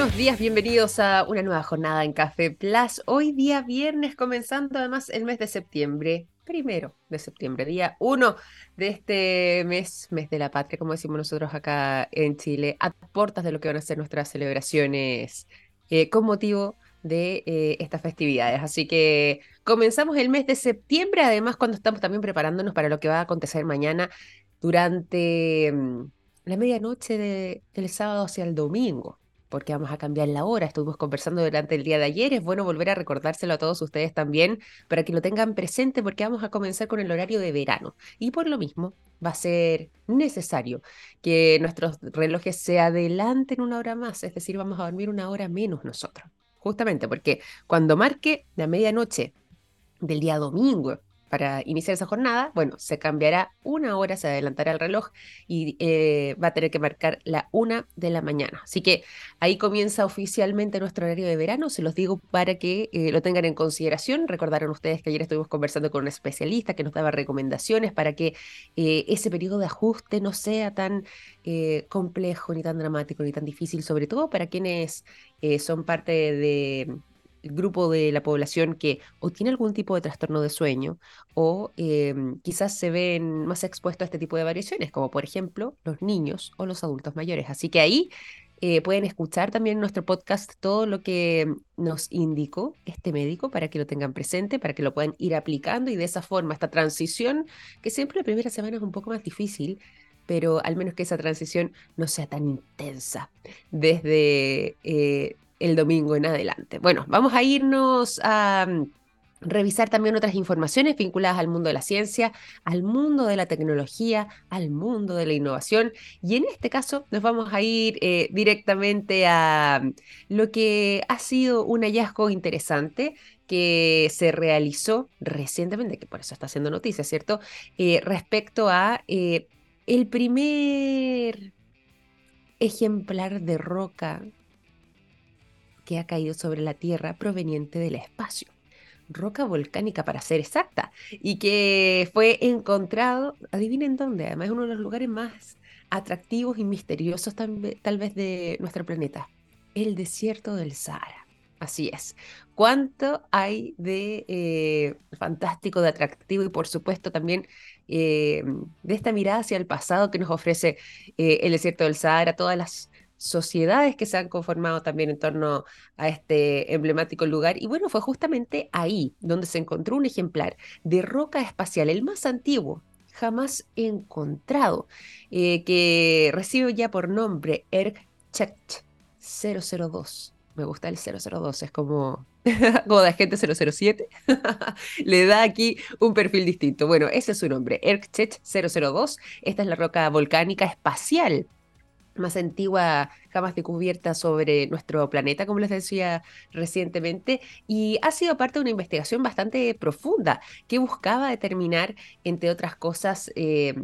buenos días, bienvenidos a una nueva jornada en Café Plus. Hoy día viernes, comenzando además el mes de septiembre, primero de septiembre, día uno de este mes, mes de la patria, como decimos nosotros acá en Chile, a puertas de lo que van a ser nuestras celebraciones eh, con motivo de eh, estas festividades. Así que comenzamos el mes de septiembre, además cuando estamos también preparándonos para lo que va a acontecer mañana durante mm, la medianoche de, del sábado hacia el domingo porque vamos a cambiar la hora. Estuvimos conversando durante el día de ayer. Es bueno volver a recordárselo a todos ustedes también para que lo tengan presente porque vamos a comenzar con el horario de verano. Y por lo mismo va a ser necesario que nuestros relojes se adelanten una hora más, es decir, vamos a dormir una hora menos nosotros. Justamente porque cuando marque la medianoche del día domingo para iniciar esa jornada, bueno, se cambiará una hora, se adelantará el reloj y eh, va a tener que marcar la una de la mañana. Así que ahí comienza oficialmente nuestro horario de verano, se los digo para que eh, lo tengan en consideración. Recordaron ustedes que ayer estuvimos conversando con un especialista que nos daba recomendaciones para que eh, ese periodo de ajuste no sea tan complejo, ni tan dramático, ni tan difícil, sobre todo para quienes son parte de grupo de la población que o tiene algún tipo de trastorno de sueño o em, quizás se ven más expuestos a este tipo de variaciones, como por ejemplo los niños o los adultos mayores. Así que ahí eh, pueden escuchar también en nuestro podcast todo lo que nos indicó este médico para que lo tengan presente, para que lo puedan ir aplicando y de esa forma esta transición, que siempre la primera semana es un poco más difícil, pero al menos que esa transición no sea tan intensa desde eh, el domingo en adelante. Bueno, vamos a irnos a mm, revisar también otras informaciones vinculadas al mundo de la ciencia, al mundo de la tecnología, al mundo de la innovación. Y en este caso nos vamos a ir eh, directamente a mm, lo que ha sido un hallazgo interesante que se realizó recientemente, que por eso está haciendo noticia, ¿cierto? Eh, respecto a eh, el primer ejemplar de roca que ha caído sobre la Tierra proveniente del espacio. Roca volcánica para ser exacta, y que fue encontrado, adivinen dónde, además es uno de los lugares más atractivos y misteriosos tal, vez de nuestro planeta, el desierto del Sahara. Así es. ¿Cuánto hay de eh, fantástico, de atractivo y por supuesto también eh, de esta mirada hacia el pasado que nos ofrece eh, el desierto del Sahara, todas las sociedades que se han conformado también en torno a este emblemático lugar. Y bueno, fue justamente ahí donde se encontró un ejemplar de roca espacial, el más antiguo jamás encontrado, eh, que recibe ya por nombre Erkchet 002. Me gusta el 002, es como, como de agente 007. Le da aquí un perfil distinto. Bueno, ese es su nombre, Erkchet 002. Esta es la roca volcánica espacial más antigua jamás descubierta sobre nuestro planeta, como les decía recientemente, y ha sido parte de una investigación bastante profunda que buscaba determinar, entre otras cosas, eh,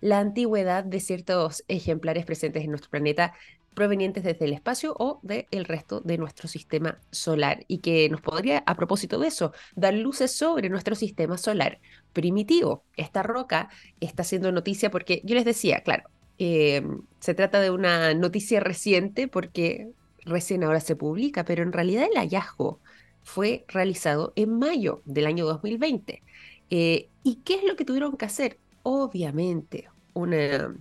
la antigüedad de ciertos ejemplares presentes en nuestro planeta provenientes desde el espacio o del resto de nuestro sistema solar y que nos podría, a propósito de eso, dar luces sobre nuestro sistema solar primitivo. Esta roca está haciendo noticia porque yo les decía, claro, Em, se trata de una noticia reciente porque recién ahora se publica, pero en realidad el hallazgo fue realizado en mayo del año 2020. Eh, ¿Y qué es lo que tuvieron que hacer? Obviamente, una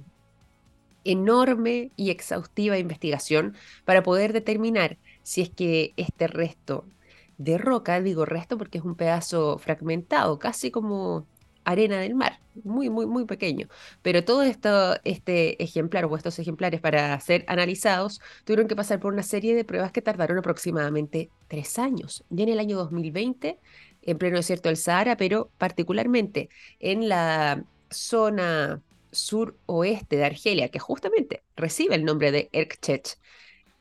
enorme y exhaustiva investigación para poder determinar si es que este resto de roca, digo resto porque es un pedazo fragmentado, casi como arena del mar, muy, muy, muy pequeño. Pero todo esto, este ejemplar o estos ejemplares para ser analizados tuvieron que pasar por una serie de pruebas que tardaron aproximadamente tres años. Ya en el año 2020, en pleno desierto del Sahara, pero particularmente en la zona suroeste de Argelia, que justamente recibe el nombre de Erkchech,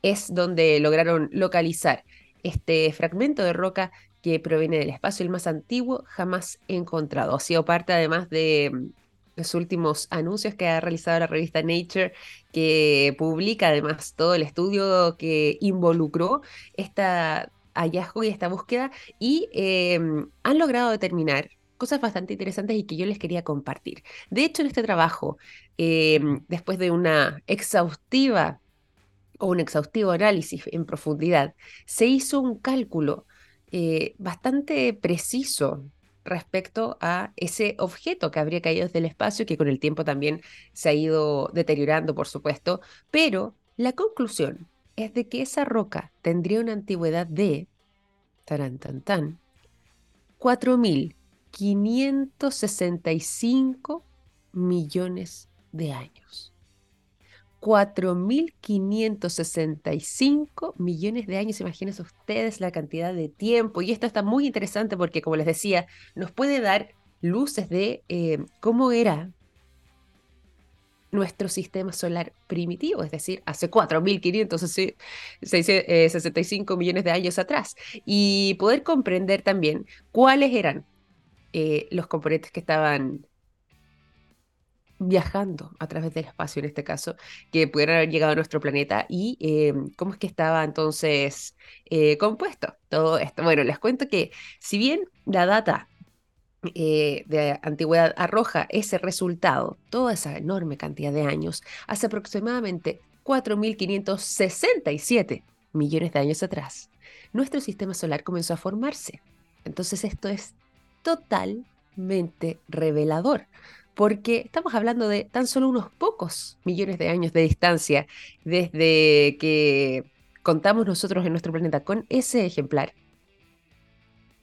es donde lograron localizar este fragmento de roca que proviene del espacio, el más antiguo jamás encontrado. Ha sido parte además de mm, los últimos anuncios que ha realizado la revista Nature, que publica además todo el estudio que involucró este hallazgo y esta búsqueda y em, han logrado determinar cosas bastante interesantes y que yo les quería compartir. De hecho, en este trabajo, em, después de una exhaustiva o un exhaustivo análisis en profundidad, se hizo un cálculo eh, bastante preciso respecto a ese objeto que habría caído desde el espacio, que con el tiempo también se ha ido deteriorando, por supuesto, pero la conclusión es de que esa roca tendría una antigüedad de, tan tan tan, 4.565 millones de años. 4.565 millones de años. Imagínense ustedes la cantidad de tiempo. Y esto está muy interesante porque, como les decía, nos puede dar luces de eh, cómo era nuestro sistema solar primitivo, es decir, hace 4.565 millones de años atrás. Y poder comprender también cuáles eran eh, los componentes que estaban viajando a través del espacio en este caso, que pudieran haber llegado a nuestro planeta y eh, cómo es que estaba entonces eh, compuesto todo esto. Bueno, les cuento que si bien la data eh, de antigüedad arroja ese resultado, toda esa enorme cantidad de años, hace aproximadamente 4.567 millones de años atrás, nuestro sistema solar comenzó a formarse. Entonces esto es totalmente revelador porque estamos hablando de tan solo unos pocos millones de años de distancia desde que contamos nosotros en nuestro planeta con ese ejemplar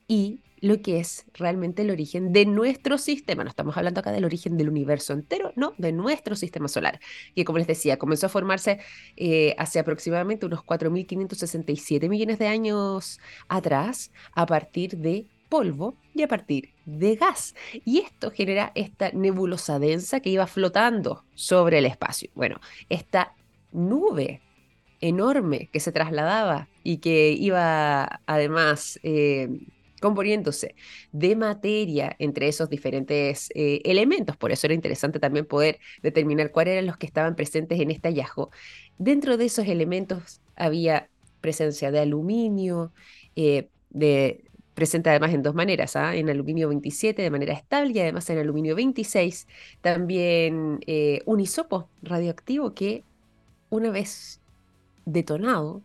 y lo que es realmente el origen de nuestro sistema. No estamos hablando acá del origen del universo entero, no, de nuestro sistema solar, que como les decía, comenzó a formarse eh, hace aproximadamente unos 4.567 millones de años atrás, a partir de polvo y a partir de gas. Y esto genera esta nebulosa densa que iba flotando sobre el espacio. Bueno, esta nube enorme que se trasladaba y que iba además eh, componiéndose de materia entre esos diferentes eh, elementos. Por eso era interesante también poder determinar cuáles eran los que estaban presentes en este hallazgo. Dentro de esos elementos había presencia de aluminio, eh, de presente además en dos maneras, ¿ah? en aluminio 27 de manera estable y además en aluminio 26 también eh, un isopo radioactivo que una vez detonado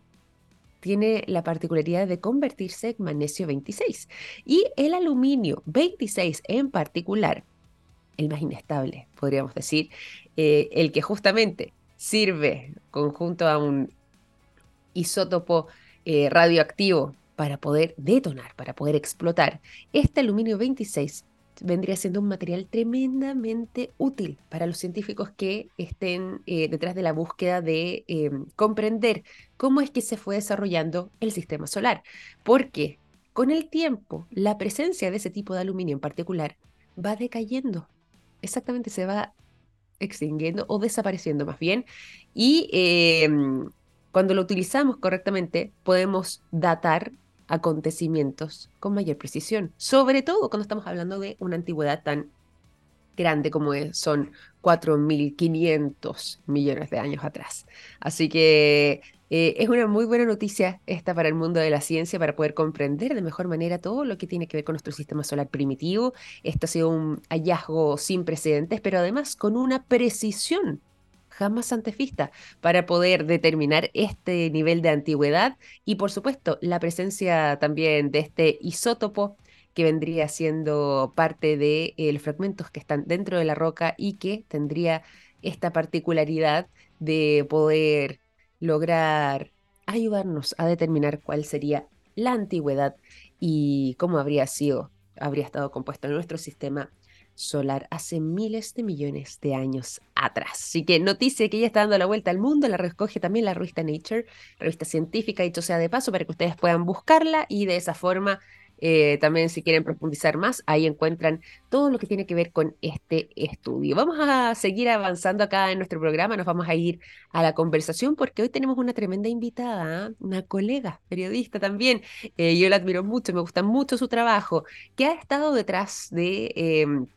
tiene la particularidad de convertirse en magnesio 26 y el aluminio 26 en particular, el más inestable, podríamos decir, eh, el que justamente sirve conjunto a un isótopo eh, radioactivo para poder detonar, para poder explotar. Este aluminio 26 vendría siendo un material tremendamente útil para los científicos que estén eh, detrás de la búsqueda de eh, comprender cómo es que se fue desarrollando el sistema solar. Porque con el tiempo, la presencia de ese tipo de aluminio en particular va decayendo. Exactamente, se va extinguiendo o desapareciendo más bien. Y em, cuando lo utilizamos correctamente, podemos datar acontecimientos con mayor precisión, sobre todo cuando estamos hablando de una antigüedad tan grande como es, son 4.500 millones de años atrás. Así que eh, es una muy buena noticia esta para el mundo de la ciencia, para poder comprender de mejor manera todo lo que tiene que ver con nuestro sistema solar primitivo. Esto ha sido un hallazgo sin precedentes, pero además con una precisión jamás antefista para poder determinar este nivel de antigüedad y por supuesto la presencia también de este isótopo que vendría siendo parte de eh, los fragmentos que están dentro de la roca y que tendría esta particularidad de poder lograr ayudarnos a determinar cuál sería la antigüedad y cómo habría sido, habría estado compuesto nuestro sistema solar hace miles de millones de años atrás. Así que noticia que ya está dando la vuelta al mundo, la recoge también la revista Nature, revista científica, dicho sea de paso, para que ustedes puedan buscarla y de esa forma eh, también si quieren profundizar más, ahí encuentran todo lo que tiene que ver con este estudio. Vamos a seguir avanzando acá en nuestro programa, nos vamos a ir a la conversación porque hoy tenemos una tremenda invitada, una colega periodista también. Eh, yo la admiro mucho, me gusta mucho su trabajo, que ha estado detrás de em,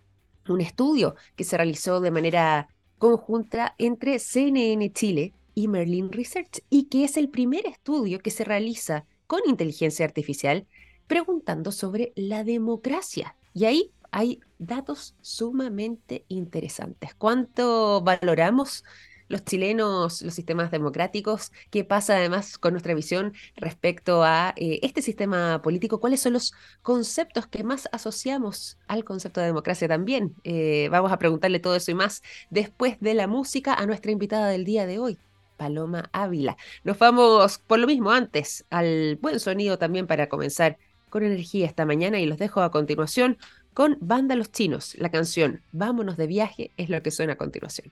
un estudio que se realizó de manera conjunta entre CNN Chile y Merlin Research y que es el primer estudio que se realiza con inteligencia artificial preguntando sobre la democracia. Y ahí hay datos sumamente interesantes. ¿Cuánto valoramos los chilenos, los sistemas democráticos, qué pasa además con nuestra visión respecto a eh, este sistema político, cuáles son los conceptos que más asociamos al concepto de democracia también. Eh, vamos a preguntarle todo eso y más después de la música a nuestra invitada del día de hoy. Paloma Ávila. Nos vamos por lo mismo antes al buen sonido también para comenzar con energía esta mañana y los dejo a continuación con Banda Los Chinos. La canción Vámonos de viaje es lo que suena a continuación.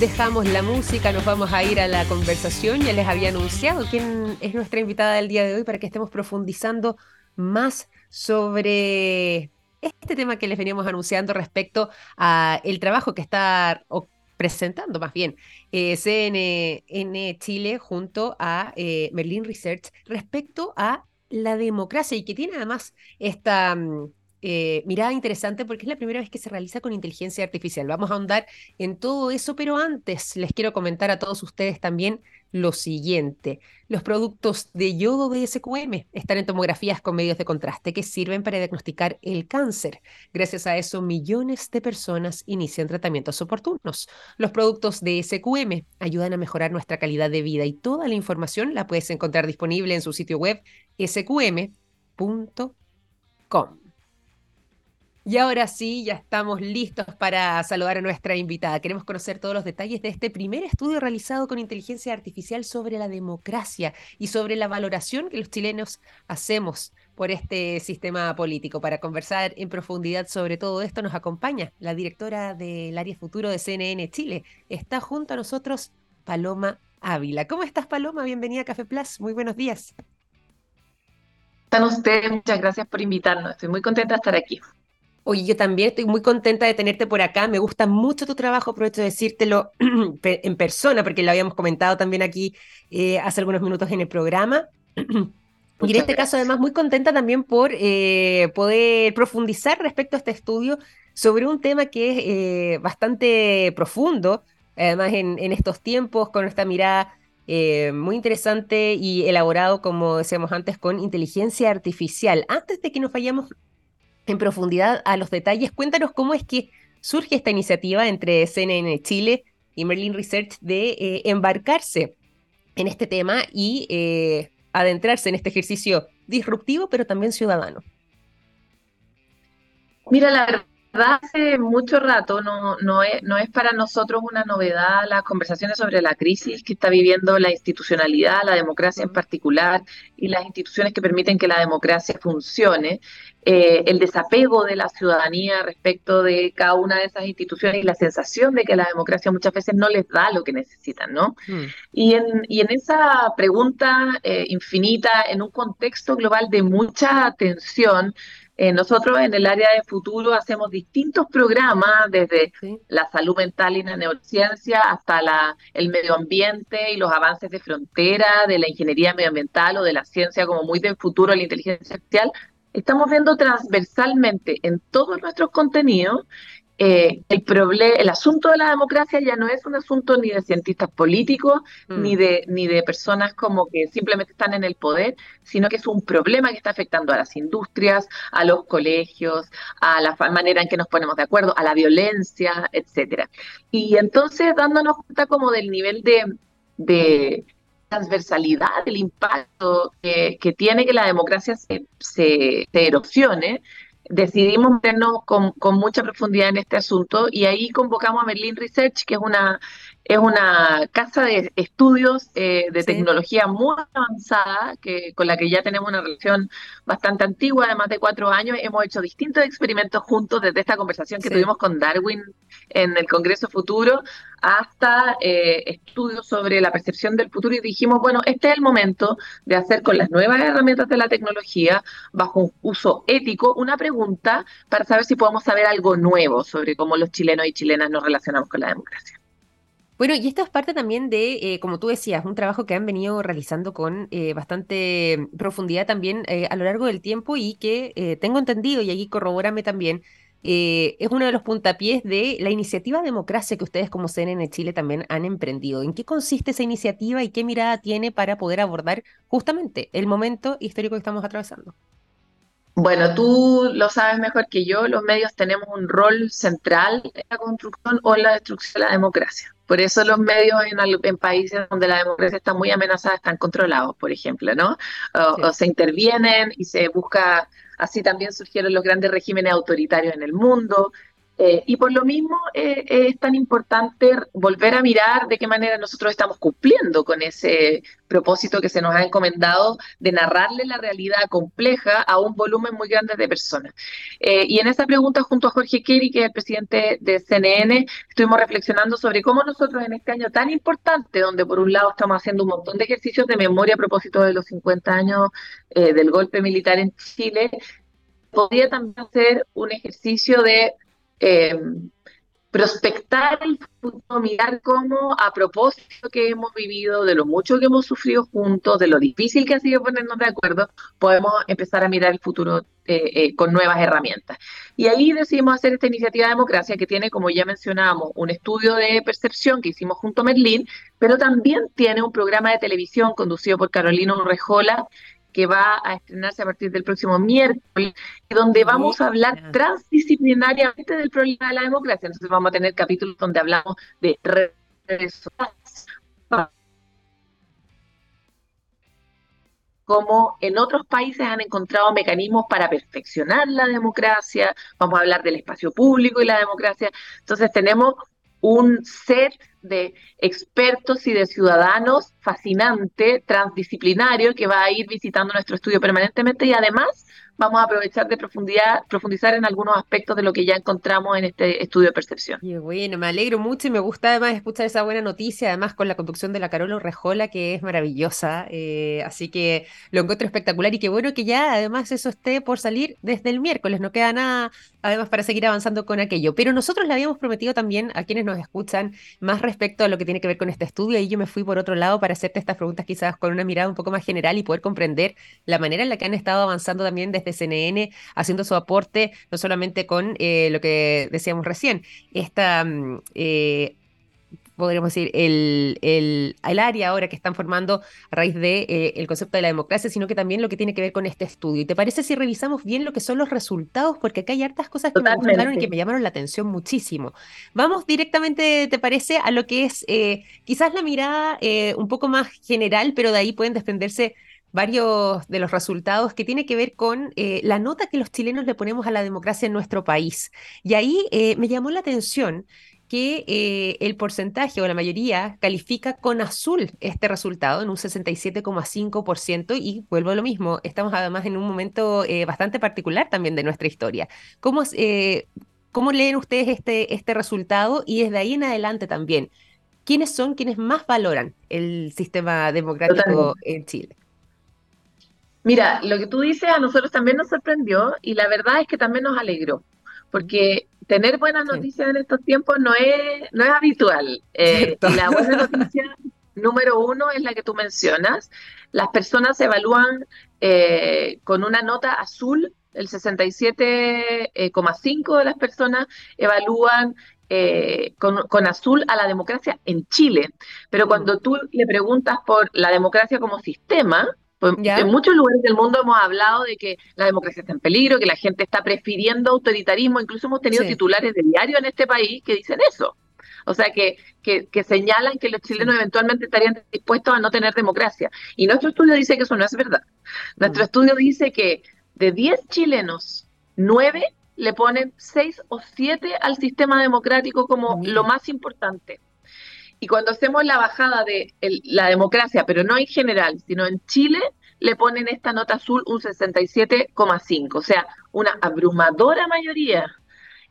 Dejamos la música, nos vamos a ir a la conversación. Ya les había anunciado quién es nuestra invitada del día de hoy para que estemos profundizando más sobre este tema que les veníamos anunciando respecto a el trabajo que está presentando más bien eh, CNN Chile junto a eh, Merlin Research respecto a la democracia y que tiene además esta mm, eh, mirada interesante porque es la primera vez que se realiza con inteligencia artificial. Vamos a ahondar en todo eso, pero antes les quiero comentar a todos ustedes también lo siguiente. Los productos de yodo de SQM están en tomografías con medios de contraste que sirven para diagnosticar el cáncer. Gracias a eso, millones de personas inician tratamientos oportunos. Los productos de SQM ayudan a mejorar nuestra calidad de vida y toda la información la puedes encontrar disponible en su sitio web sqm.com. Y ahora sí, ya estamos listos para saludar a nuestra invitada. Queremos conocer todos los detalles de este primer estudio realizado con inteligencia artificial sobre la democracia y sobre la valoración que los chilenos hacemos por este sistema político. Para conversar en profundidad sobre todo esto nos acompaña la directora del área futuro de CNN Chile. Está junto a nosotros Paloma Ávila. ¿Cómo estás, Paloma? Bienvenida a Café Plus. Muy buenos días. Están ustedes, muchas gracias por invitarnos. Estoy muy contenta de estar aquí. Oye, yo también estoy muy contenta de tenerte por acá. Me gusta mucho tu trabajo. Aprovecho de decírtelo en persona, porque lo habíamos comentado también aquí eh, hace algunos minutos en el programa. y en este caso, además, muy contenta también por eh, poder profundizar respecto a este estudio sobre un tema que es eh, bastante profundo, además en, en, estos tiempos, con esta mirada muy interesante y elaborado, como decíamos antes, con inteligencia artificial. Antes de que nos vayamos en profundidad a los detalles. Cuéntanos cómo es que surge esta iniciativa entre CNN Chile y Merlin Research de eh, embarcarse en este tema y eh, adentrarse en este ejercicio disruptivo, pero también ciudadano. Mira, la hace mucho rato no, no, es, no es para nosotros una novedad las conversaciones sobre la crisis que está viviendo la institucionalidad, la democracia en particular y las instituciones que permiten que la democracia funcione. Eh, el desapego de la ciudadanía respecto de cada una de esas instituciones y la sensación de que la democracia muchas veces no les da lo que necesitan, ¿no? Mm. Y, en, y en esa pregunta eh, infinita, en un contexto global de mucha tensión, eh, nosotros en el área de futuro hacemos distintos programas, desde la salud mental y la neurociencia hasta la, el medio ambiente y los avances de frontera, de la ingeniería medioambiental o de la ciencia como muy del futuro, la inteligencia artificial. Estamos viendo transversalmente en todos nuestros contenidos eh, el, el asunto de la democracia ya no es un asunto ni de cientistas políticos, mm. ni, de, ni de personas como que simplemente están en el poder, sino que es un problema que está afectando a las industrias, a los colegios, a la manera en que nos ponemos de acuerdo, a la violencia, etcétera. Y entonces dándonos cuenta como del nivel de, de transversalidad, del impacto que, tiene que la democracia se, se, se erosione, decidimos meternos con, con, mucha profundidad en este asunto y ahí convocamos a Merlin Research, que es una, es una casa de estudios eh, de tecnología muy avanzada, que, con la que ya tenemos una relación bastante antigua, de más de cuatro años. Hemos hecho distintos experimentos juntos desde esta conversación que tuvimos con Darwin en el Congreso Futuro hasta eh, estudios sobre la percepción del futuro y dijimos, bueno, este es el momento de hacer con las nuevas herramientas de la tecnología, bajo un uso ético, una pregunta para saber si podemos saber algo nuevo sobre cómo los chilenos y chilenas nos relacionamos con la democracia. Bueno, y esto es parte también de, eh, como tú decías, un trabajo que han venido realizando con eh, bastante profundidad también a lo largo del tiempo y que tengo entendido, y aquí corrobórame también, eh, es uno de los puntapiés de la iniciativa Democracia que ustedes como CNN Chile también han emprendido. ¿En qué consiste esa iniciativa y qué mirada tiene para poder abordar justamente el momento histórico que estamos atravesando? Bueno, tú lo sabes mejor que yo, los medios tenemos un rol central en la construcción o en la destrucción de la democracia. Por eso los medios en, países donde la democracia está muy amenazada están controlados, por ejemplo, ¿no? o se intervienen y se busca, así también surgieron los grandes regímenes autoritarios en el mundo, eh, y por lo mismo eh, es tan importante volver a mirar de qué manera nosotros estamos cumpliendo con ese propósito que se nos ha encomendado de narrarle la realidad compleja a un volumen muy grande de personas. Eh, y en esa pregunta, junto a Jorge Kerry, que es el presidente de CNN, estuvimos reflexionando sobre cómo nosotros en este año tan importante, donde por un lado estamos haciendo un montón de ejercicios de memoria a propósito de los 50 años del golpe militar en Chile, podría también ser un ejercicio de eh, prospectar el futuro, mirar cómo a propósito que hemos vivido, de lo mucho que hemos sufrido juntos, de lo difícil que ha sido ponernos de acuerdo, podemos empezar a mirar el futuro eh, eh, con nuevas herramientas. Y ahí decidimos hacer esta iniciativa de democracia que tiene, como ya mencionamos, un estudio de percepción que hicimos junto a Merlín, pero también tiene un programa de televisión conducido por Carolina Urrejola, que va a estrenarse a partir del próximo miércoles, y donde vamos a hablar transdisciplinariamente del problema de la democracia. Entonces vamos a tener capítulos donde hablamos de como en otros países han encontrado mecanismos para perfeccionar la democracia, vamos a hablar del espacio público y la democracia. Entonces tenemos un set de expertos y de ciudadanos fascinante, transdisciplinario, que va a ir visitando nuestro estudio permanentemente y además vamos a aprovechar de profundidad, profundizar en algunos aspectos de lo que ya encontramos en este estudio de percepción. Y bueno, me alegro mucho y me gusta además escuchar esa buena noticia, además con la conducción de la Carola Rejola, que es maravillosa. Eh, así que lo encuentro espectacular y qué bueno que ya además eso esté por salir desde el miércoles. No queda nada además para seguir avanzando con aquello. Pero nosotros le habíamos prometido también a quienes nos escuchan más respecto a lo que tiene que ver con este estudio y yo me fui por otro lado para hacerte estas preguntas quizás con una mirada un poco más general y poder comprender la manera en la que han estado avanzando también desde CNN, haciendo su aporte no solamente con eh, lo que decíamos recién, esta mm, eh, podríamos decir, el, el, el, área ahora que están formando a raíz del de, eh, el concepto de la democracia, sino que también lo que tiene que ver con este estudio. ¿Y te parece si revisamos bien lo que son los resultados? Porque acá hay hartas cosas que me gustaron y que me llamaron la atención muchísimo. Vamos directamente, ¿te parece? A lo que es eh, quizás la mirada eh, un poco más general, pero de ahí pueden desprenderse varios de los resultados que tiene que ver con la nota que los chilenos le ponemos a la democracia en nuestro país. Y ahí me llamó la atención que eh, el porcentaje o la mayoría califica con azul este resultado en un 67,5% y vuelvo a lo mismo, estamos además en un momento eh, bastante particular también de nuestra historia. ¿Cómo, eh, ¿Cómo leen ustedes este, este resultado y desde ahí en adelante también? ¿Quiénes son quienes más valoran el sistema democrático en Chile? Mira, lo que tú dices a nosotros también nos sorprendió y la verdad es que también nos alegró, porque tener buenas noticias en estos tiempos no es, no es habitual. Eh, y la buena noticia número uno es la que tú mencionas. Las personas se evalúan eh, con una nota azul, el 67,5 eh, de las personas evalúan con, con, azul a la democracia en Chile. Pero mm. cuando tú le preguntas por la democracia como sistema, pues, en muchos lugares del mundo hemos hablado de que la democracia está en peligro, que la gente está prefiriendo autoritarismo, incluso hemos tenido titulares de diario en este país que dicen eso. O sea, que, que, señalan que los chilenos eventualmente estarían dispuestos a no tener democracia. Y nuestro estudio dice que eso no es verdad. Nuestro mm. estudio dice que de 10 chilenos, 9 le ponen 6 o 7 al sistema democrático como lo más importante. Y cuando hacemos la bajada de la democracia, pero no en general, sino en Chile, le ponen esta nota azul un 67,5, o sea, una abrumadora mayoría.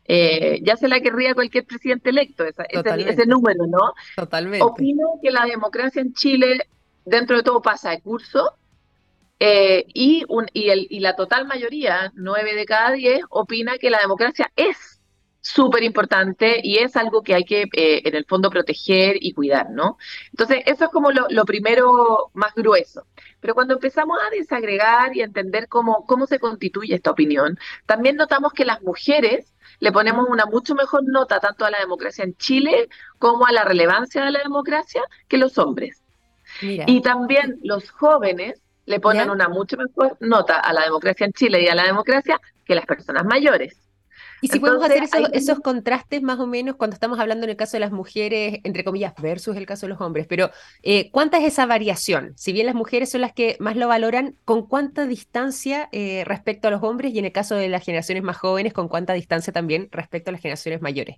Eh, ya se la querría cualquier presidente electo, ese, ese, número, ¿no? Totalmente. Opino que la democracia en Chile, dentro de todo, pasa de curso. Eh, y, un, y, el, y la total mayoría, nueve de cada diez, opina que la democracia es súper importante y es algo que hay que, eh, en el fondo, proteger y cuidar, ¿no? Entonces, eso es como lo, primero más grueso. Pero cuando empezamos a desagregar y a entender cómo, cómo se constituye esta opinión, también notamos que las mujeres le ponemos una mucho mejor nota tanto a la democracia en Chile como a la relevancia de la democracia que los hombres. Y también los jóvenes le ponen una mucho mejor nota a la democracia en Chile y a la democracia que las personas mayores. Y si podemos hacer esos, contrastes más o menos cuando estamos hablando en el caso de las mujeres, entre comillas, versus el caso de los hombres, pero eh, ¿cuánta es esa variación? Si bien las mujeres son las que más lo valoran, ¿con cuánta distancia eh, respecto a los hombres? Y en el caso de las generaciones más jóvenes, ¿con cuánta distancia también respecto a las generaciones mayores?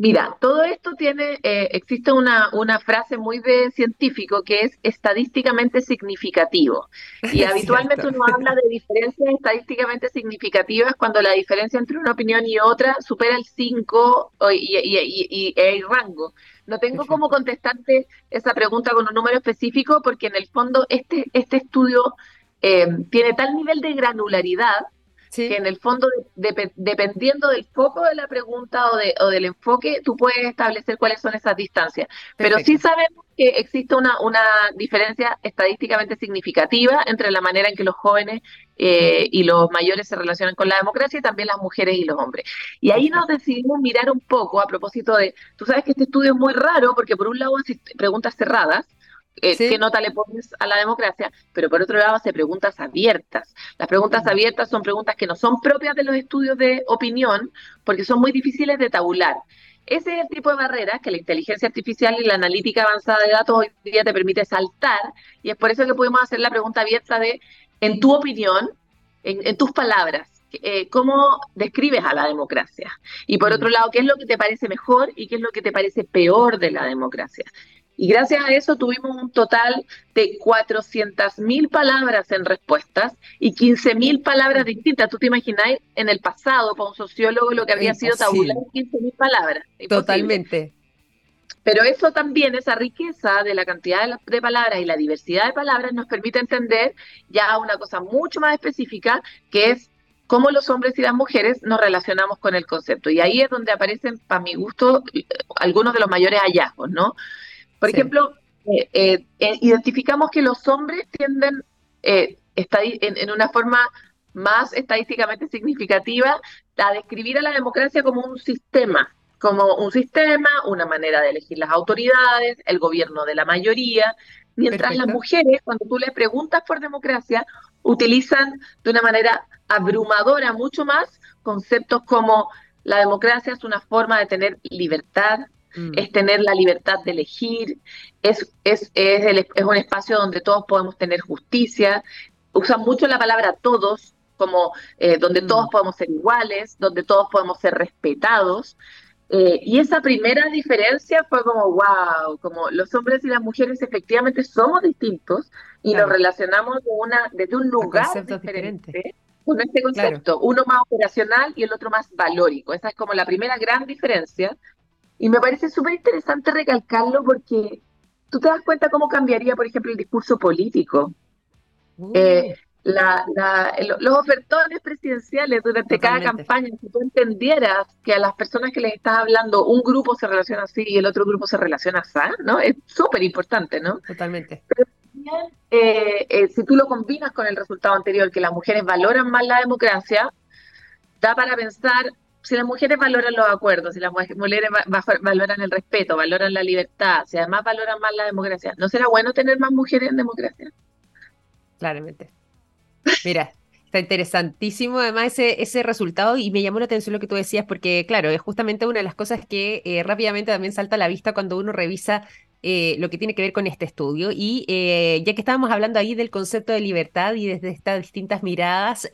Mira, todo esto tiene, eh, existe una, una frase muy de científico que es estadísticamente significativo. Y habitualmente uno habla de diferencias estadísticamente significativas cuando la diferencia entre una opinión y otra supera el 5 y, y, el rango. No tengo cómo contestarte esa pregunta con un número específico porque en el fondo este, este estudio eh, tiene tal nivel de granularidad que en el fondo, dependiendo del foco de la pregunta o, de, o del enfoque, tú puedes establecer cuáles son esas distancias. Pero sí sabemos que existe una, una diferencia estadísticamente significativa entre la manera en que los jóvenes eh, y los mayores se relacionan con la democracia y también las mujeres y los hombres. Y ahí nos decidimos mirar un poco a propósito de, tú sabes que este estudio es muy raro porque por un lado hace preguntas cerradas, eh, qué nota le pones a la democracia, pero por otro lado hace preguntas abiertas. Las preguntas abiertas son preguntas que no son propias de los estudios de opinión porque son muy difíciles de tabular. Ese es el tipo de barreras que la inteligencia artificial y la analítica avanzada de datos hoy día te permite saltar y es por eso que podemos hacer la pregunta abierta de, en tu opinión, en, tus palabras, eh, cómo describes a la democracia. Y por otro lado, qué es lo que te parece mejor y qué es lo que te parece peor de la democracia. Y gracias a eso tuvimos un total de 400.000 palabras en respuestas y 15.000 palabras distintas. ¿Tú te imagináis en el pasado para un sociólogo lo que había sido tabular 15.000 palabras? Totalmente. Pero eso también, esa riqueza de la cantidad de, palabras y la diversidad de palabras nos permite entender ya una cosa mucho más específica, que es cómo los hombres y las mujeres nos relacionamos con el concepto. Y ahí es donde aparecen, para mi gusto, algunos de los mayores hallazgos, ¿no? Por ejemplo, eh, eh, eh, identificamos que los hombres tienden, en, en, una forma más estadísticamente significativa, a describir a la democracia como un sistema, como un sistema, una manera de elegir las autoridades, el gobierno de la mayoría, mientras las mujeres, cuando tú les preguntas por democracia, utilizan de una manera abrumadora mucho más conceptos como la democracia es una forma de tener libertad, Mm. es tener la libertad de elegir, es, es, es, es, un espacio donde todos podemos tener justicia, usan mucho la palabra todos, como eh, donde todos mm. podemos ser iguales, donde todos podemos ser respetados. Eh, y esa primera diferencia fue como, wow, como los hombres y las mujeres efectivamente somos distintos y nos relacionamos de una, desde un lugar diferente. Con este concepto, uno más operacional y el otro más valórico. Esa es como la primera gran diferencia y me parece súper interesante recalcarlo porque tú te das cuenta cómo cambiaría, por ejemplo, el discurso político. Uh. Eh, los ofertones presidenciales durante cada campaña, si tú entendieras que a las personas que les estás hablando, un grupo se relaciona así y el otro grupo se relaciona así, ¿no? Es súper importante, ¿no? Totalmente. Pero también, eh, eh, si tú lo combinas con el resultado anterior, que las mujeres valoran más la democracia, da para pensar si las mujeres valoran los acuerdos, si las mujeres valoran el respeto, valoran la libertad, si además valoran más la democracia, ¿no será bueno tener más mujeres en democracia? Claramente. Mira, está interesantísimo además ese, ese resultado y me llamó la atención lo que tú decías porque, claro, es justamente una de las cosas que eh, rápidamente también salta a la vista cuando uno revisa eh, lo que tiene que ver con este estudio. Y eh, ya que estábamos hablando ahí del concepto de libertad y desde estas distintas miradas,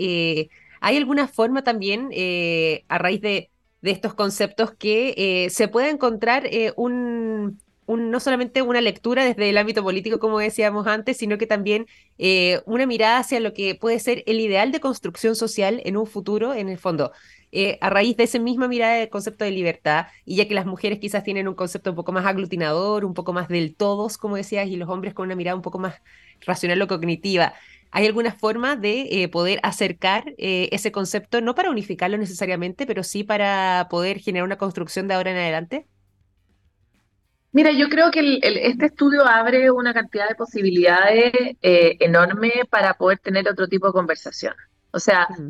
¿Hay alguna forma también, eh, a raíz de, estos conceptos, que eh, se pueda encontrar eh, un, no solamente una lectura desde el ámbito político, como decíamos antes, sino que también una mirada hacia lo que puede ser el ideal de construcción social en un futuro, en el fondo? a raíz de esa misma mirada del concepto de libertad, y ya que las mujeres quizás tienen un concepto un poco más aglutinador, un poco más del todos, como decías, y los hombres con una mirada un poco más racional o cognitiva, ¿Hay alguna forma de eh, poder acercar eh, ese concepto, no para unificarlo necesariamente, pero sí para poder generar una construcción de ahora en adelante? Mira, yo creo que este estudio abre una cantidad de posibilidades eh, enorme para poder tener otro tipo de conversación. O sea, mm.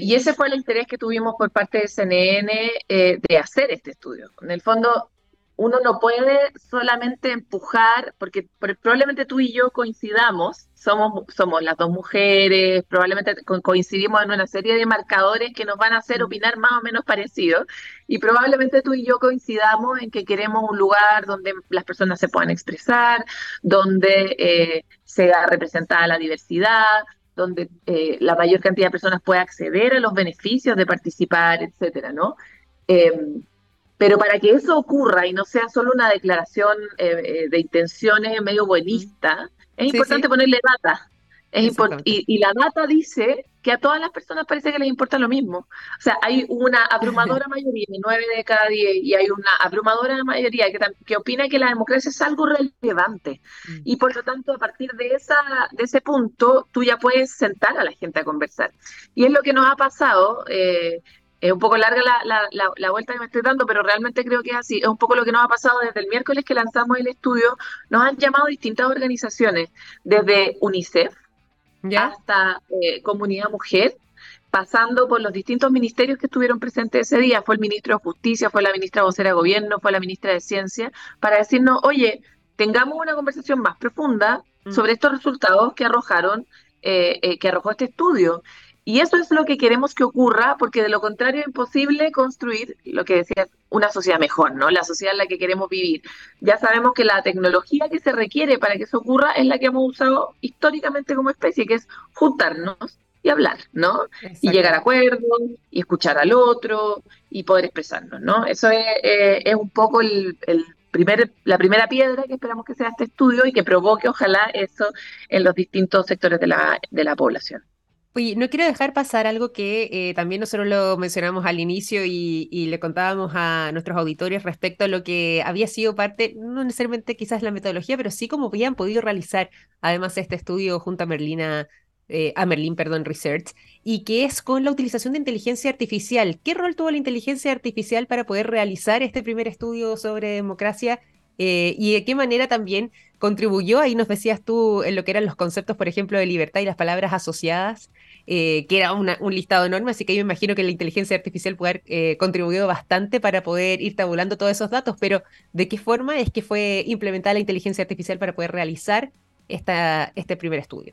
y ese fue el interés que tuvimos por parte de CNN de hacer este estudio. En el fondo, uno no puede solamente empujar, porque probablemente tú y yo coincidamos, somos, somos las dos mujeres, probablemente coincidimos en una serie de marcadores que nos van a hacer opinar más o menos parecido, y probablemente tú y yo coincidamos en que queremos un lugar donde las personas se puedan expresar, donde eh, sea representada la diversidad, donde eh, la mayor cantidad de personas pueda acceder a los beneficios de participar, etcétera, ¿no? Em, pero para que eso ocurra y no sea solo una declaración eh, eh, de intenciones medio buenista, es importante ponerle data. Es y, y, la data dice que a todas las personas parece que les importa lo mismo. O sea, hay una abrumadora mayoría, nueve de cada diez, y hay una abrumadora mayoría que, que opina que la democracia es algo relevante. Mm. Y por lo tanto, a partir de, esa, de ese punto, tú ya puedes sentar a la gente a conversar. Y es lo que nos ha pasado. Eh, es un poco larga la, la, la, vuelta que me estoy dando, pero realmente creo que es así. Es un poco lo que nos ha pasado desde el miércoles que lanzamos el estudio. Nos han llamado distintas organizaciones, desde UNICEF hasta eh, Comunidad Mujer, pasando por los distintos ministerios que estuvieron presentes ese día. Fue el ministro de Justicia, fue la ministra vocera de Gobierno, fue la ministra de Ciencia, para decirnos, oye, tengamos una conversación más profunda mm. sobre estos resultados que arrojaron, eh, eh, que arrojó este estudio. Y eso es lo que queremos que ocurra, porque de lo contrario es imposible construir lo que decías, una sociedad mejor, ¿no? La sociedad en la que queremos vivir. Ya sabemos que la tecnología que se requiere para que eso ocurra es la que hemos usado históricamente como especie, que es juntarnos y hablar, ¿no? Y llegar a acuerdos, y escuchar al otro, y poder expresarnos, ¿no? Eso es, eh, un poco el, primer, la primera piedra que esperamos que sea este estudio y que provoque, ojalá, eso en los distintos sectores de la, de la población. Oye, no quiero dejar pasar algo que eh, también nosotros lo mencionamos al inicio y, le contábamos a nuestros auditores respecto a lo que había sido parte, no necesariamente quizás la metodología, pero sí cómo habían podido realizar además este estudio junto a Merlina, eh, a Merlin, perdón, Research, y que es con la utilización de inteligencia artificial. ¿Qué rol tuvo la inteligencia artificial para poder realizar este primer estudio sobre democracia eh, y de qué manera también contribuyó, ahí nos decías tú, en lo que eran los conceptos, por ejemplo, de libertad y las palabras asociadas, eh, que era un listado enorme, así que yo me imagino que la inteligencia artificial puede haber eh, contribuido bastante para poder ir tabulando todos esos datos, pero ¿de qué forma es que fue implementada la inteligencia artificial para poder realizar esta, este primer estudio?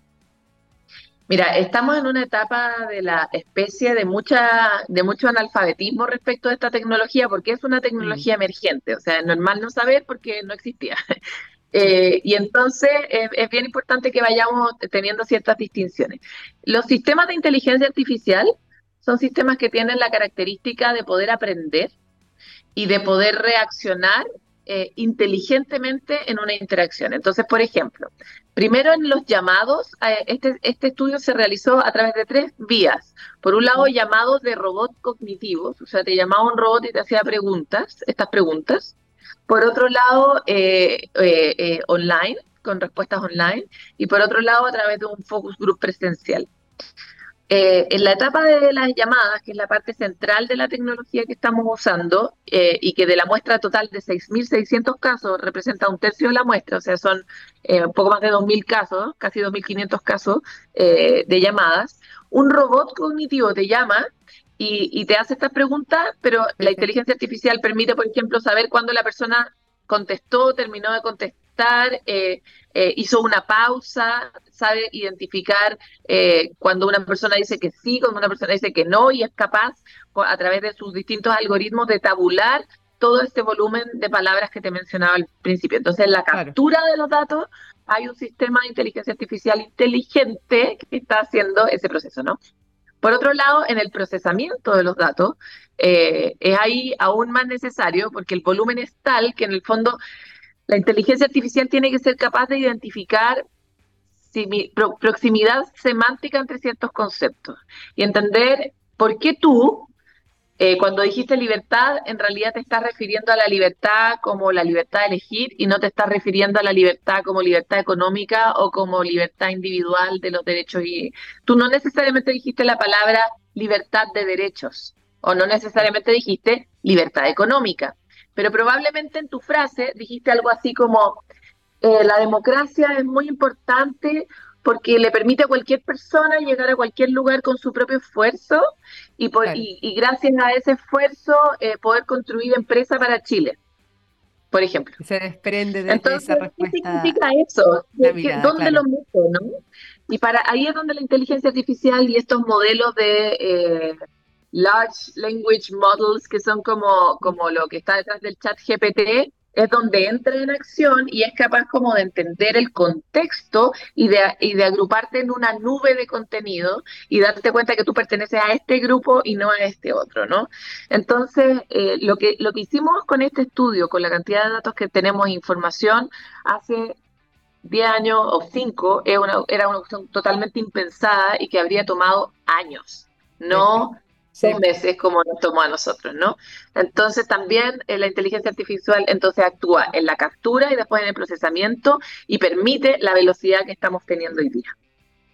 Mira, estamos en una etapa de la especie de mucha, de mucho analfabetismo respecto a esta tecnología, porque es una tecnología mm. emergente, o sea, es normal no saber porque no existía. Eh, y entonces es bien importante que vayamos teniendo ciertas distinciones. Los sistemas de inteligencia artificial son sistemas que tienen la característica de poder aprender y de poder reaccionar eh, inteligentemente en una interacción. Entonces, por ejemplo, primero en los llamados, eh, este, este estudio se realizó a través de tres vías. Por un lado, llamados de robots cognitivos, o sea, te llamaba un robot y te hacía preguntas, estas preguntas. Por otro lado, eh, online, con respuestas online. Y por otro lado, a través de un focus group presencial. Eh, en la etapa de las llamadas, que es la parte central de la tecnología que estamos usando, eh, y que de la muestra total de 6.600 casos representa un tercio de la muestra, o sea, son eh, un poco más de 2.000 casos, casi 2.500 casos de llamadas, un robot cognitivo te llama y, y te hace estas preguntas, pero la inteligencia artificial permite, por ejemplo, saber cuándo la persona contestó, terminó de contestar eh, eh, hizo una pausa, sabe identificar eh, cuando una persona dice que sí, cuando una persona dice que no, y es capaz, a través de sus distintos algoritmos, de tabular todo este volumen de palabras que te mencionaba al principio. Entonces, en la captura de los datos hay un sistema de inteligencia artificial inteligente que está haciendo ese proceso, ¿no? Por otro lado, en el procesamiento de los datos, es ahí aún más necesario porque el volumen es tal que en el fondo la inteligencia artificial tiene que ser capaz de identificar proximidad semántica entre ciertos conceptos y entender por qué tú, eh, cuando dijiste libertad, en realidad te estás refiriendo a la libertad como la libertad de elegir y no te estás refiriendo a la libertad como libertad económica o como libertad individual de los derechos. Y tú no necesariamente dijiste la palabra libertad de derechos o no necesariamente dijiste libertad económica pero probablemente en tu frase dijiste algo así como, eh, la democracia es muy importante porque le permite a cualquier persona llegar a cualquier lugar con su propio esfuerzo y, por, y, gracias a ese esfuerzo eh, poder construir empresa para Chile. por ejemplo. Se desprende de esa respuesta. ¿Qué significa eso? ¿Dónde lo meto, no? Y para ahí es donde la inteligencia artificial y estos modelos de eh, large language models, que son como, como lo que está detrás del chat GPT, es donde entra en acción y es capaz como de entender el contexto y de, y de agruparte en una nube de contenido y darte cuenta que tú perteneces a este grupo y no a este otro, ¿no? Entonces, eh, lo, que, lo que hicimos con este estudio, con la cantidad de datos que tenemos, información, hace 10 años o 5, era una, era una totalmente impensada y que habría tomado años, no seis meses como nos tomó a nosotros, ¿no? Entonces también eh, la inteligencia artificial entonces actúa en la captura y después en el procesamiento y permite la velocidad que estamos teniendo hoy día.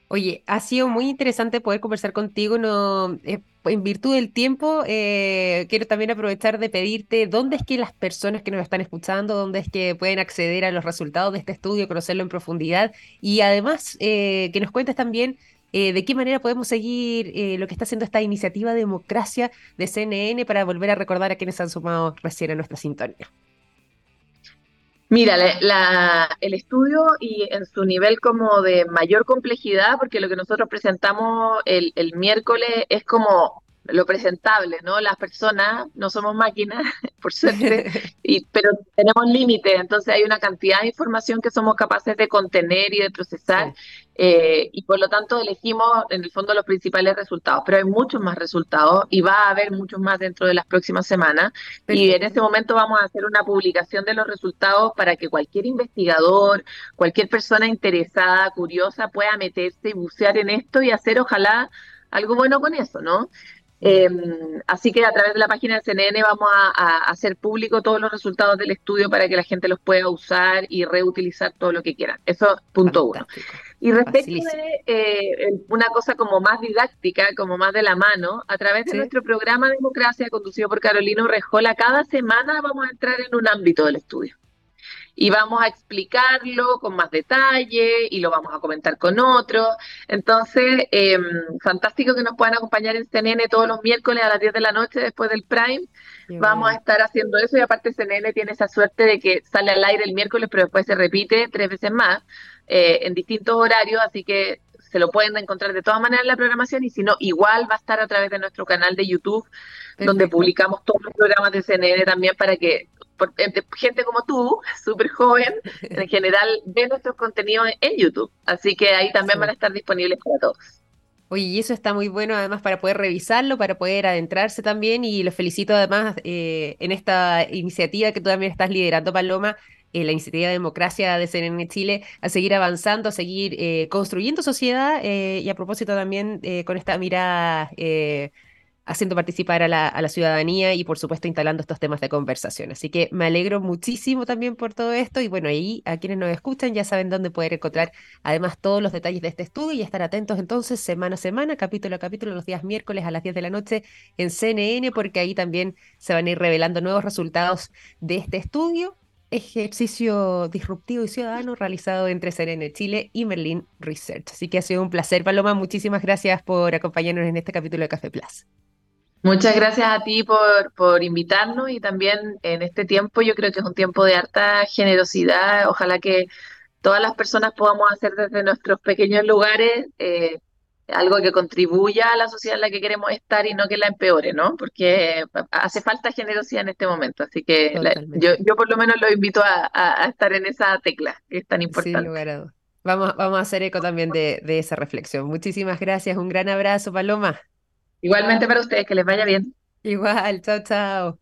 Oye, ha sido muy interesante poder conversar contigo. No, eh, en virtud del tiempo, eh, quiero también aprovechar de pedirte dónde es que las personas que nos están escuchando, dónde es que pueden acceder a los resultados de este estudio, conocerlo en profundidad y además que nos cuentes también eh, de qué manera podemos seguir eh, lo que está haciendo esta iniciativa Democracia de CNN para volver a recordar a quienes han sumado recién a nuestra sintonía. Mira, el estudio y en su nivel como de mayor complejidad, porque lo que nosotros presentamos el, el miércoles es como lo presentable, ¿no? Las personas no somos máquinas, por suerte, y, pero tenemos límites, entonces hay una cantidad de información que somos capaces de contener y de procesar, eh, y por lo tanto elegimos en el fondo los principales resultados, pero hay muchos más resultados y va a haber muchos más dentro de las próximas semanas, y en este momento vamos a hacer una publicación de los resultados para que cualquier investigador, cualquier persona interesada, curiosa, pueda meterse y bucear en esto y hacer ojalá algo bueno con eso, ¿no? Em, así que a través de la página de CNN vamos a, hacer público todos los resultados del estudio para que la gente los pueda usar y reutilizar todo lo que quieran. Eso punto uno. Y respecto de eh, una cosa como más didáctica, como más de la mano, a través de nuestro programa Democracia conducido por Carolina Rejola, cada semana vamos a entrar en un ámbito del estudio y vamos a explicarlo con más detalle y lo vamos a comentar con otros. Entonces, em, fantástico que nos puedan acompañar en CNN todos los miércoles a las 10 de la noche después del Prime. vamos a estar haciendo eso y aparte CNN tiene esa suerte de que sale al aire el miércoles, pero después se repite tres veces más eh, en distintos horarios, así que se lo pueden encontrar de todas maneras en la programación y si no, igual va a estar a través de nuestro canal de YouTube, donde publicamos todos los programas de CNN también para que gente como tú, súper joven, en general ve nuestros contenidos en YouTube. Así que ahí también van a estar disponibles para todos. Oye, y eso está muy bueno además para poder revisarlo, para poder adentrarse también y los felicito además eh, en esta iniciativa que tú también estás liderando, Paloma, eh, la iniciativa de democracia de CNN Chile, a seguir avanzando, a seguir eh, construyendo sociedad y a propósito también con esta mirada haciendo participar a la, ciudadanía y por supuesto instalando estos temas de conversación. Así que me alegro muchísimo también por todo esto y bueno, ahí a quienes nos escuchan ya saben dónde poder encontrar además todos los detalles de este estudio y estar atentos entonces semana a semana, capítulo a capítulo, los días miércoles a las 10 de la noche en CNN porque ahí también se van a ir revelando nuevos resultados de este estudio ejercicio disruptivo y ciudadano realizado entre CNN Chile y Merlin Research. Así que ha sido un placer, Paloma. Muchísimas gracias por acompañarnos en este capítulo de Café Plus. Muchas gracias a ti por, por invitarnos y también en este tiempo yo creo que es un tiempo de harta generosidad. Ojalá que todas las personas podamos hacer desde nuestros pequeños lugares eh, algo que contribuya a la sociedad en la que queremos estar y no que la empeore, ¿no? Porque hace falta generosidad en este momento. Así que yo, yo por lo menos lo invito a, estar en esa tecla que es tan importante. Vamos, vamos a hacer eco también de, de esa reflexión. Muchísimas gracias. Un gran abrazo, Paloma. Igualmente para ustedes, que les vaya bien. Igual, chao, chao.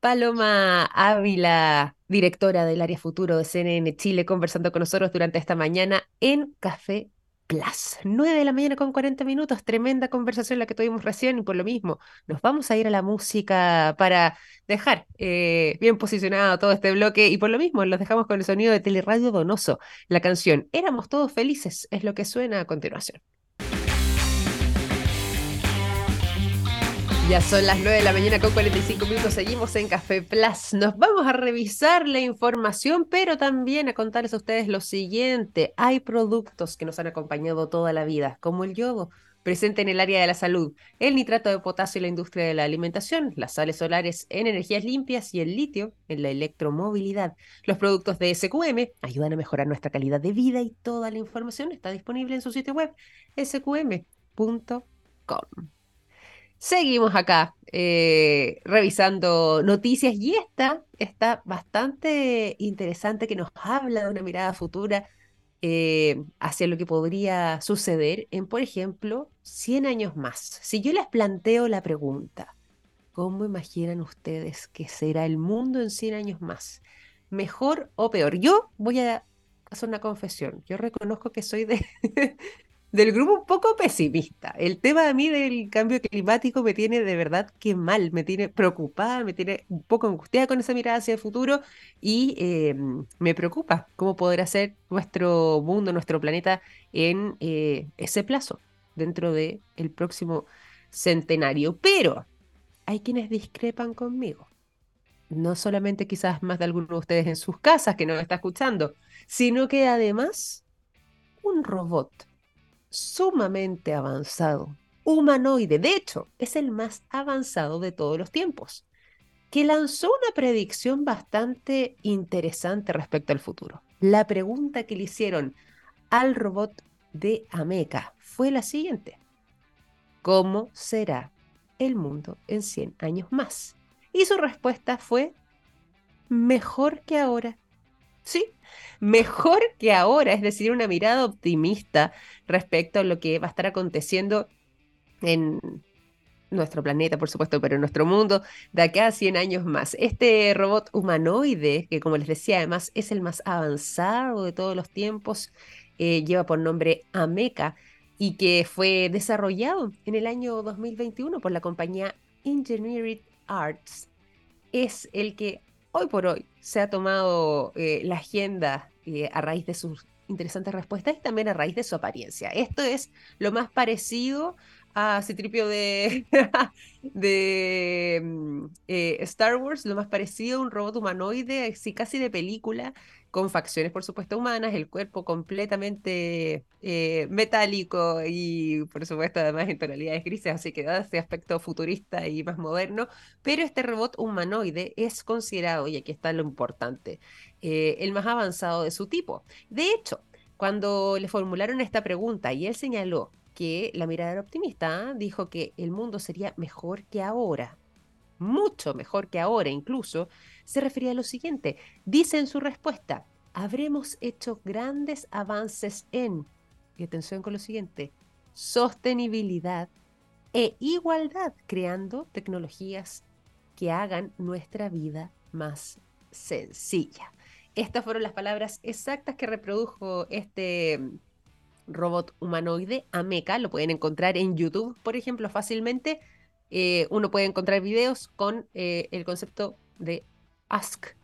Paloma Ávila, directora del área futuro de CNN Chile, conversando con nosotros durante esta mañana en Café Plus. 9 de la mañana con 40 minutos, tremenda conversación la que tuvimos recién y por lo mismo nos vamos a ir a la música para dejar eh, bien posicionado todo este bloque y por lo mismo los dejamos con el sonido de Teleradio Donoso. La canción Éramos todos felices es lo que suena a continuación. Ya son las 9 de la mañana con 45 minutos, seguimos en Café Plus. Nos vamos a revisar la información, pero también a contarles a ustedes lo siguiente. Hay productos que nos han acompañado toda la vida, como el yodo, presente en el área de la salud, el nitrato de potasio en la industria de la alimentación, las sales solares en energías limpias y el litio en la electromovilidad. Los productos de SQM ayudan a mejorar nuestra calidad de vida y toda la información está disponible en su sitio web sqm.com. Seguimos acá eh, revisando noticias y esta está bastante interesante que nos habla de una mirada futura eh, hacia lo que podría suceder en, por ejemplo, 100 años más. Si yo les planteo la pregunta, ¿cómo imaginan ustedes que será el mundo en 100 años más? ¿Mejor o peor? Yo voy a hacer una confesión. Yo reconozco que soy de, del grupo un poco pesimista. El tema a mí del cambio climático me tiene de verdad que mal, me tiene preocupada, me tiene un poco angustiada con esa mirada hacia el futuro y em, me preocupa cómo podrá ser nuestro mundo, nuestro planeta en eh, ese plazo, dentro del el próximo centenario. Pero hay quienes discrepan conmigo. No solamente quizás más de algunos de ustedes en sus casas que nos está escuchando, sino que además un robot sumamente avanzado, humanoide, de hecho, es el más avanzado de todos los tiempos, que lanzó una predicción bastante interesante respecto al futuro. La pregunta que le hicieron al robot de Ameca fue la siguiente. ¿Cómo será el mundo en 100 años más? Y su respuesta fue mejor que ahora. Sí, mejor que ahora, es decir, una mirada optimista respecto a lo que va a estar aconteciendo en nuestro planeta, por supuesto, pero en nuestro mundo de acá a 100 años más. Este robot humanoide, que como les decía, además es el más avanzado de todos los tiempos, eh, lleva por nombre Ameca y que fue desarrollado en el año 2021 por la compañía Engineering Arts. Es el que hoy por hoy se ha tomado eh, la agenda eh, a raíz de sus interesantes respuestas y también a raíz de su apariencia. Esto es lo más parecido a Citripio de, de mm, eh, Star Wars, lo más parecido a un robot humanoide, así casi de película, con facciones, por supuesto, humanas, el cuerpo completamente eh, metálico y, por supuesto, además en tonalidades grises, así que da ese aspecto futurista y más moderno. Pero este robot humanoide es considerado, y aquí está lo importante, eh, el más avanzado de su tipo. De hecho, cuando le formularon esta pregunta y él señaló que la mirada era optimista, dijo que el mundo sería mejor que ahora, mucho mejor que ahora incluso, se refería a lo siguiente. Dice en su respuesta, habremos hecho grandes avances en, y atención con lo siguiente, sostenibilidad e igualdad, creando tecnologías que hagan nuestra vida más sencilla. Estas fueron las palabras exactas que reprodujo este robot humanoide, Ameca. Lo pueden encontrar en YouTube, por ejemplo, fácilmente. Eh, uno puede encontrar videos con eh, el concepto de Ask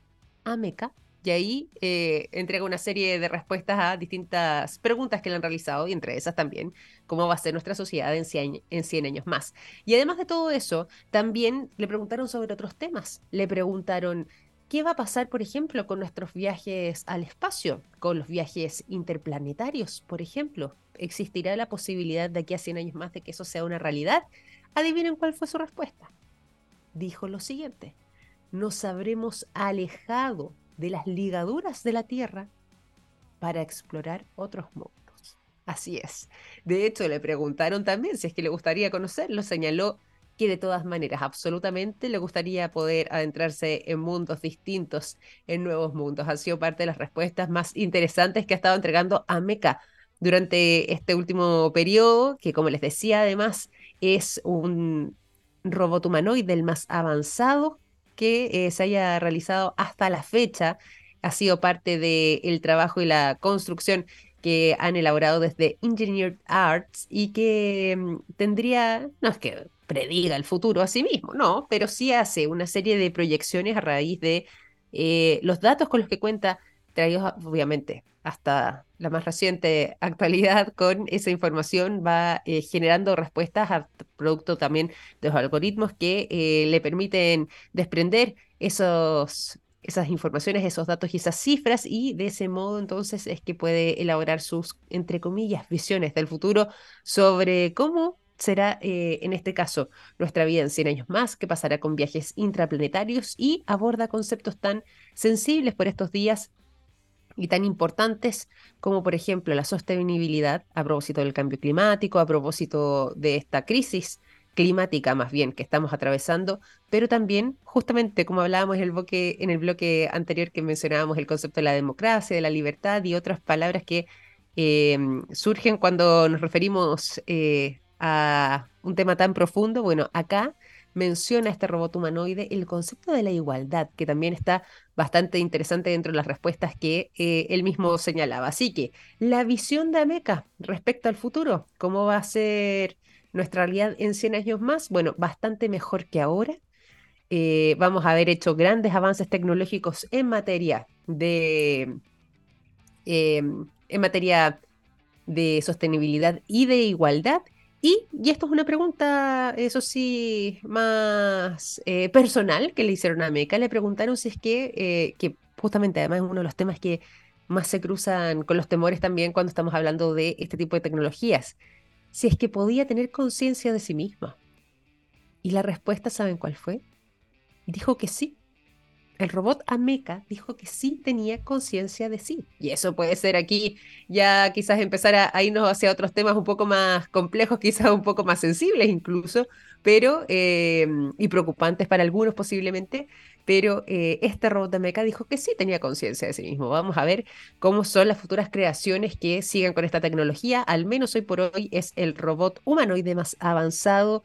Ameca y ahí eh, entrega una serie de respuestas a distintas preguntas que le han realizado y entre esas también cómo va a ser nuestra sociedad en 100, en 100 años más. Y además de todo eso, también le preguntaron sobre otros temas. Le preguntaron ¿Qué va a pasar, por ejemplo, con nuestros viajes al espacio, con los viajes interplanetarios, por ejemplo? ¿Existirá la posibilidad de aquí a 100 años más de que eso sea una realidad? Adivinen cuál fue su respuesta. Dijo lo siguiente, nos habremos alejado de las ligaduras de la Tierra para explorar otros mundos. Así es. De hecho, le preguntaron también si es que le gustaría conocerlo. Señaló que de todas maneras absolutamente le gustaría poder adentrarse en mundos distintos, en nuevos mundos. Ha sido parte de las respuestas más interesantes que ha estado entregando a Meca durante este último periodo, que como les decía además es un robot humanoide el más avanzado que eh, se haya realizado hasta la fecha. Ha sido parte del trabajo y la construcción que han elaborado desde Engineered Arts y que mm, tendría, no es que prediga el futuro a sí mismo, no, pero sí hace una serie de proyecciones a raíz de eh, los datos con los que cuenta, traídos obviamente hasta la más reciente actualidad con esa información, va eh, generando respuestas a producto también de los algoritmos que eh, le permiten desprender esos esas informaciones, esos datos y esas cifras y de ese modo entonces es que puede elaborar sus, entre comillas, visiones del futuro sobre cómo será eh, en este caso nuestra vida en 100 años más, qué pasará con viajes intraplanetarios y aborda conceptos tan sensibles por estos días y tan importantes como por ejemplo la sostenibilidad a propósito del cambio climático, a propósito de esta crisis climática más bien que estamos atravesando, pero también justamente como hablábamos en el bloque, en el bloque anterior que mencionábamos el concepto de la democracia, de la libertad y otras palabras que eh, surgen cuando nos referimos eh, a un tema tan profundo, bueno, acá menciona este robot humanoide el concepto de la igualdad, que también está bastante interesante dentro de las respuestas que eh, él mismo señalaba. Así que la visión de Ameca respecto al futuro, ¿cómo va a ser nuestra realidad en 100 años más? Bueno, bastante mejor que ahora. Eh, vamos a haber hecho grandes avances tecnológicos en materia de... Em, en materia de sostenibilidad y de igualdad y, esto es una pregunta, eso sí, más eh, personal que le hicieron a Meca. Le preguntaron si es que, eh, que justamente además es uno de los temas que más se cruzan con los temores también cuando estamos hablando de este tipo de tecnologías, si es que podía tener conciencia de sí misma. Y la respuesta, ¿saben cuál fue? Dijo que sí el robot Ameca dijo que sí tenía conciencia de sí. Y eso puede ser aquí ya quizás empezar a, irnos hacia otros temas un poco más complejos, quizás un poco más sensibles incluso, pero eh, y preocupantes para algunos posiblemente. Pero eh, este robot Ameca dijo que sí tenía conciencia de sí mismo. Vamos a ver cómo son las futuras creaciones que sigan con esta tecnología. Al menos hoy por hoy es el robot humanoide más avanzado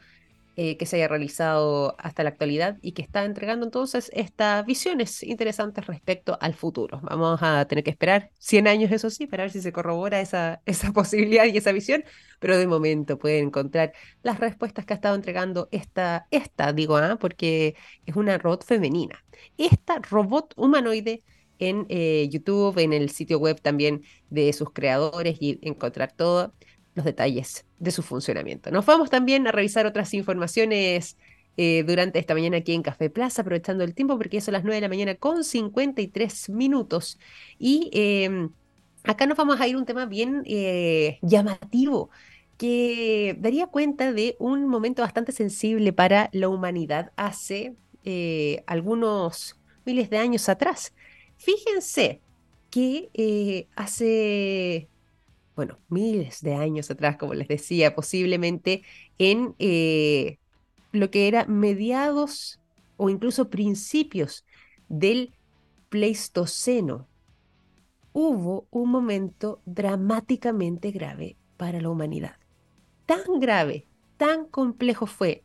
eh, que se haya realizado hasta la actualidad y que está entregando entonces estas visiones interesantes respecto al futuro. Vamos a tener que esperar 100 años, eso sí, para ver si se corrobora esa, esa posibilidad y esa visión, pero de momento pueden encontrar las respuestas que ha estado entregando esta, esta digo, ¿ah? porque es una robot femenina. Esta robot humanoide en eh, YouTube, en el sitio web también de sus creadores y encontrar todo los detalles de su funcionamiento. Nos vamos también a revisar otras informaciones eh, durante esta mañana aquí en Café Plaza, aprovechando el tiempo porque son las 9 de la mañana con 53 minutos. Y em, acá nos vamos a ir a un tema bien eh, llamativo que daría cuenta de un momento bastante sensible para la humanidad hace eh, algunos miles de años atrás. Fíjense que hace bueno, miles de años atrás, como les decía, posiblemente en eh, lo que era mediados o incluso principios del Pleistoceno, hubo un momento dramáticamente grave para la humanidad. Tan grave, tan complejo fue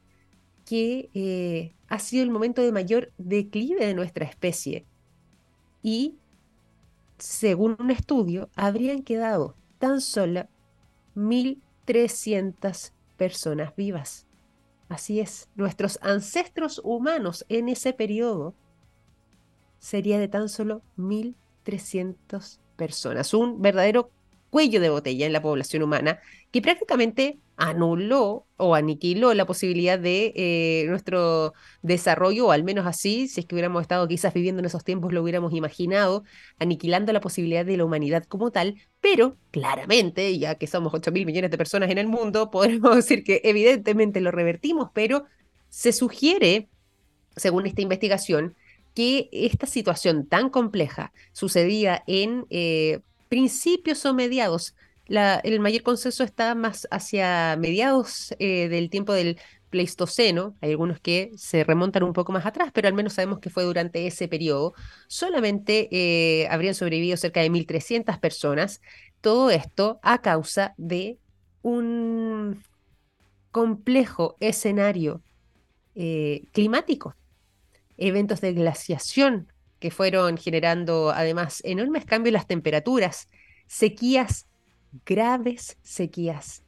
que eh, ha sido el momento de mayor declive de nuestra especie. Y, según un estudio, habrían quedado tan solo 1.300 personas vivas. Así es, nuestros ancestros humanos en ese periodo sería de tan solo 1.300 personas, un verdadero cuello de botella en la población humana que prácticamente anuló o aniquiló la posibilidad de eh, nuestro desarrollo, o al menos así, si es que hubiéramos estado quizás viviendo en esos tiempos, lo hubiéramos imaginado, aniquilando la posibilidad de la humanidad como tal, pero claramente, ya que somos 8 mil millones de personas en el mundo, podemos decir que evidentemente lo revertimos, pero se sugiere, según esta investigación, que esta situación tan compleja sucedía en eh, principios o mediados el mayor consenso está más hacia mediados eh, del tiempo del Pleistoceno, hay algunos que se remontan un poco más atrás, pero al menos sabemos que fue durante ese periodo. Solamente eh, habrían sobrevivido cerca de 1.300 personas. Todo esto a causa de un complejo escenario eh, climático, eventos de glaciación que fueron generando además enormes cambios en las temperaturas, sequías graves sequías,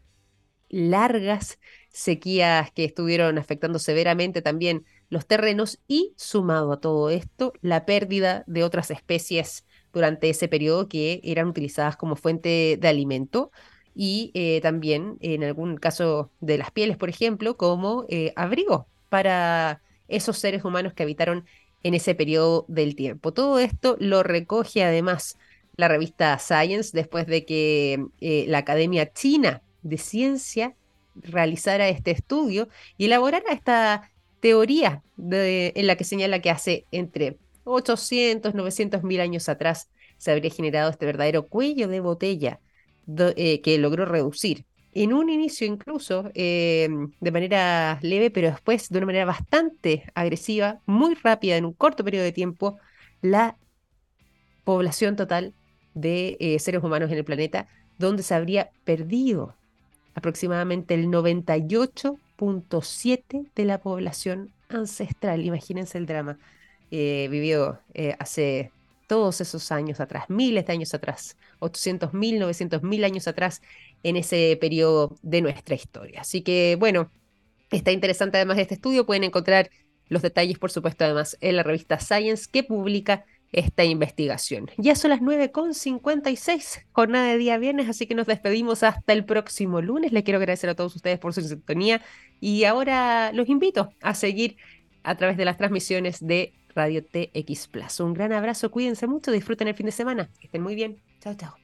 largas sequías que estuvieron afectando severamente también los terrenos y sumado a todo esto, la pérdida de otras especies durante ese periodo que eran utilizadas como fuente de alimento y eh, también en algún caso de las pieles, por ejemplo, como eh, abrigo para esos seres humanos que habitaron en ese periodo del tiempo. Todo esto lo recoge además la revista Science después de que eh, la Academia China de Ciencia realizara este estudio y elaborara esta teoría en la que señala que hace entre 800, 900 mil años atrás se habría generado este verdadero cuello de botella eh, que logró reducir. En un inicio incluso eh, de manera leve, pero después de una manera bastante agresiva, muy rápida, en un corto periodo de tiempo, la población total de eh, seres humanos en el planeta, donde se habría perdido aproximadamente el 98.7 de la población ancestral. Imagínense el drama. Eh, vivió eh, hace todos esos años atrás, miles de años atrás, 800.000, 900.000 años atrás, en ese periodo de nuestra historia. Así que, bueno, está interesante además este estudio. Pueden encontrar los detalles, por supuesto, además en la revista Science que publica esta investigación. Ya son las 9.56, jornada de día viernes, así que nos despedimos hasta el próximo lunes. Les quiero agradecer a todos ustedes por su sintonía y ahora los invito a seguir a través de las transmisiones de Radio TX Plus. Un gran abrazo, cuídense mucho, disfruten el fin de semana, que estén muy bien. Chao, chao.